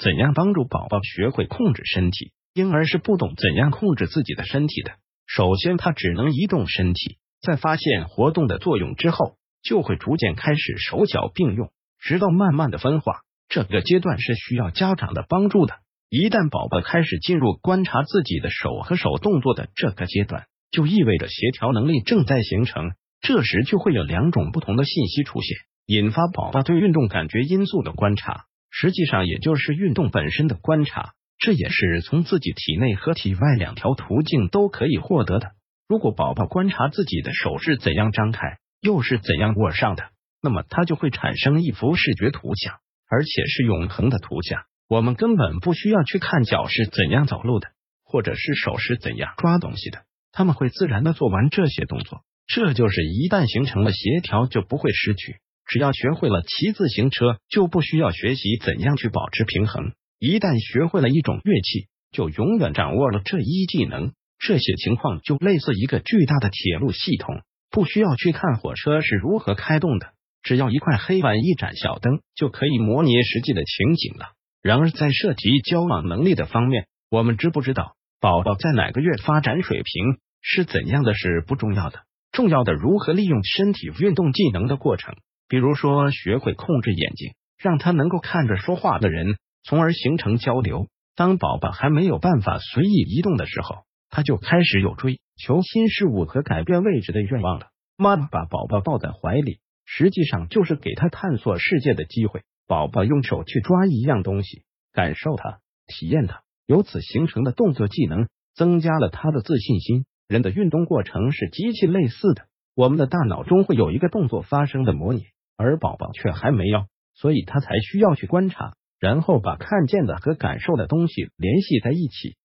怎样帮助宝宝学会控制身体。婴儿是不懂怎样控制自己的身体的。首先，他只能移动身体，在发现活动的作用之后，就会逐渐开始手脚并用，直到慢慢的分化。这个阶段是需要家长的帮助的。一旦宝宝开始进入观察自己的手和手动作的这个阶段，就意味着协调能力正在形成。这时就会有两种不同的信息出现，引发宝宝对运动感觉因素的观察，实际上也就是运动本身的观察。这也是从自己体内和体外两条途径都可以获得的。如果宝宝观察自己的手是怎样张开，又是怎样握上的，那么他就会产生一幅视觉图像，而且是永恒的图像。我们根本不需要去看脚是怎样走路的，或者是手是怎样抓东西的，他们会自然的做完这些动作。这就是一旦形成了协调，就不会失去。只要学会了骑自行车，就不需要学习怎样去保持平衡。一旦学会了一种乐器，就永远掌握了这一技能。这些情况就类似一个巨大的铁路系统，不需要去看火车是如何开动的，只要一块黑板、一盏小灯，就可以模拟实际的情景了。然而，在涉及交往能力的方面，我们知不知道宝宝在哪个月发展水平是怎样的？是不重要的，重要的如何利用身体运动技能的过程。比如说，学会控制眼睛，让他能够看着说话的人。从而形成交流。当宝宝还没有办法随意移动的时候，他就开始有追求新事物和改变位置的愿望了。妈妈把宝宝抱在怀里，实际上就是给他探索世界的机会。宝宝用手去抓一样东西，感受它，体验它，由此形成的动作技能，增加了他的自信心。人的运动过程是极其类似的。我们的大脑中会有一个动作发生的模拟，而宝宝却还没有，所以他才需要去观察。然后把看见的和感受的东西联系在一起，